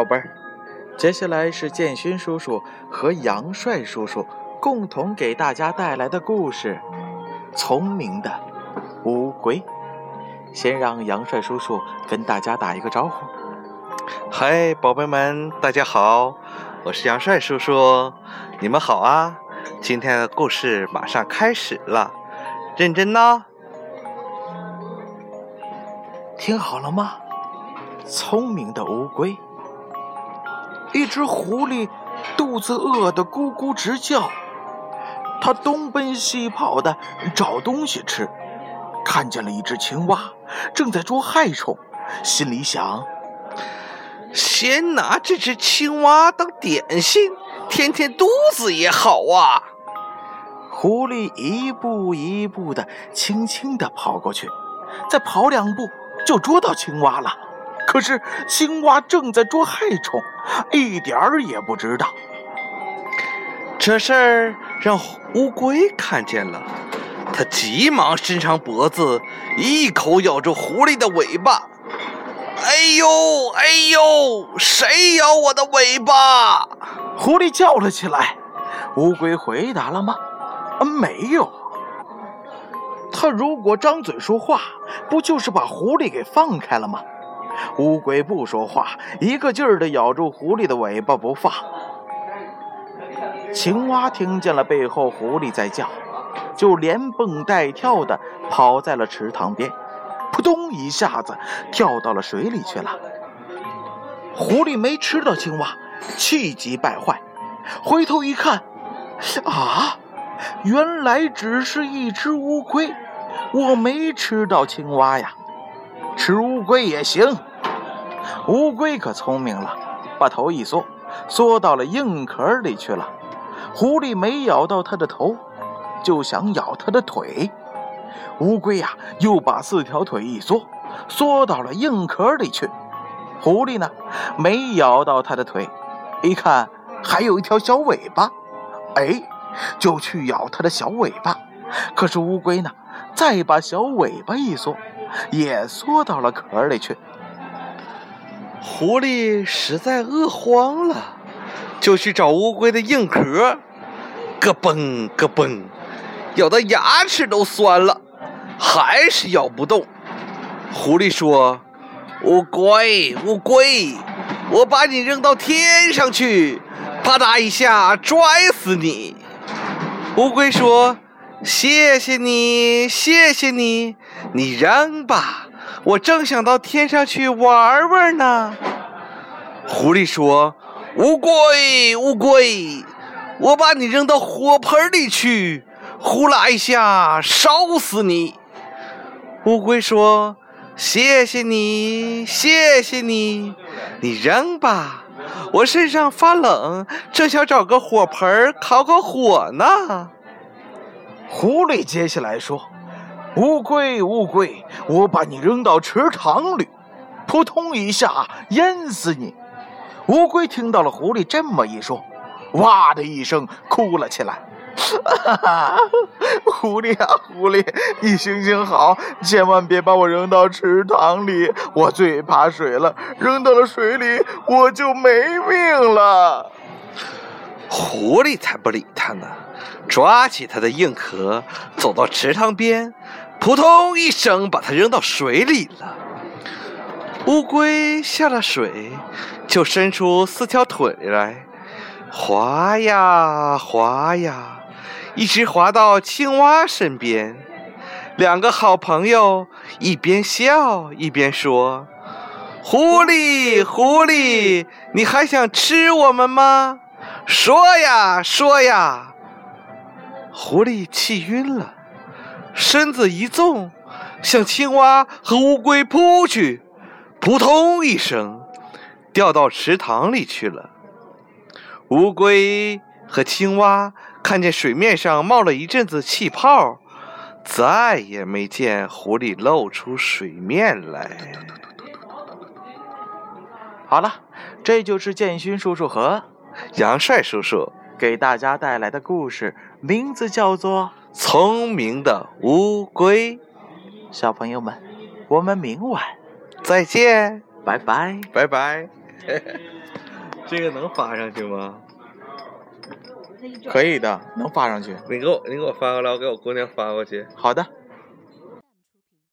宝贝儿，接下来是建勋叔叔和杨帅叔叔共同给大家带来的故事《聪明的乌龟》。先让杨帅叔叔跟大家打一个招呼。嗨，宝贝们，大家好，我是杨帅叔叔，你们好啊！今天的故事马上开始了，认真呢。听好了吗？聪明的乌龟。一只狐狸肚子饿得咕咕直叫，它东奔西跑的找东西吃，看见了一只青蛙正在捉害虫，心里想：先拿这只青蛙当点心，填填肚子也好啊。狐狸一步一步的轻轻的跑过去，再跑两步就捉到青蛙了。可是青蛙正在捉害虫，一点儿也不知道。这事儿让乌龟看见了，它急忙伸长脖子，一口咬住狐狸的尾巴。哎呦哎呦，谁咬我的尾巴？狐狸叫了起来。乌龟回答了吗？没有。它如果张嘴说话，不就是把狐狸给放开了吗？乌龟不说话，一个劲儿地咬住狐狸的尾巴不放。青蛙听见了背后狐狸在叫，就连蹦带跳地跑在了池塘边，扑通一下子跳到了水里去了。狐狸没吃到青蛙，气急败坏，回头一看，啊，原来只是一只乌龟，我没吃到青蛙呀，吃乌龟也行。乌龟可聪明了，把头一缩，缩到了硬壳里去了。狐狸没咬到它的头，就想咬它的腿。乌龟呀，又把四条腿一缩，缩到了硬壳里去。狐狸呢，没咬到它的腿，一看还有一条小尾巴，哎，就去咬它的小尾巴。可是乌龟呢，再把小尾巴一缩，也缩到了壳里去。狐狸实在饿慌了，就去找乌龟的硬壳，咯嘣咯嘣，咬得牙齿都酸了，还是咬不动。狐狸说：“乌龟，乌龟，我把你扔到天上去，啪嗒一下拽死你。”乌龟说：“谢谢你，谢谢你，你扔吧。”我正想到天上去玩玩呢。狐狸说：“乌龟，乌龟，我把你扔到火盆里去，呼啦一下烧死你。”乌龟说：“谢谢你，谢谢你，你扔吧。我身上发冷，正想找个火盆烤烤火呢。”狐狸接下来说。乌龟，乌龟，我把你扔到池塘里，扑通一下淹死你！乌龟听到了狐狸这么一说，哇的一声哭了起来。哈哈，狐狸啊，狐狸，你行行好，千万别把我扔到池塘里，我最怕水了，扔到了水里我就没命了。狐狸才不理他呢，抓起他的硬壳，走到池塘边。扑通一声，把它扔到水里了。乌龟下了水，就伸出四条腿来，滑呀滑呀，一直滑到青蛙身边。两个好朋友一边笑一边说：“狐狸，狐狸，你还想吃我们吗？说呀，说呀！”狐狸气晕了。身子一纵，向青蛙和乌龟扑去，扑通一声，掉到池塘里去了。乌龟和青蛙看见水面上冒了一阵子气泡，再也没见狐狸露出水面来。好了，这就是建勋叔叔和杨帅叔叔给大家带来的故事，名字叫做。聪明的乌龟，小朋友们，我们明晚再见，拜拜，拜拜。这个能发上去吗？可以的，能发上去。你给我，你给我发过来，我给我姑娘发过去。好的。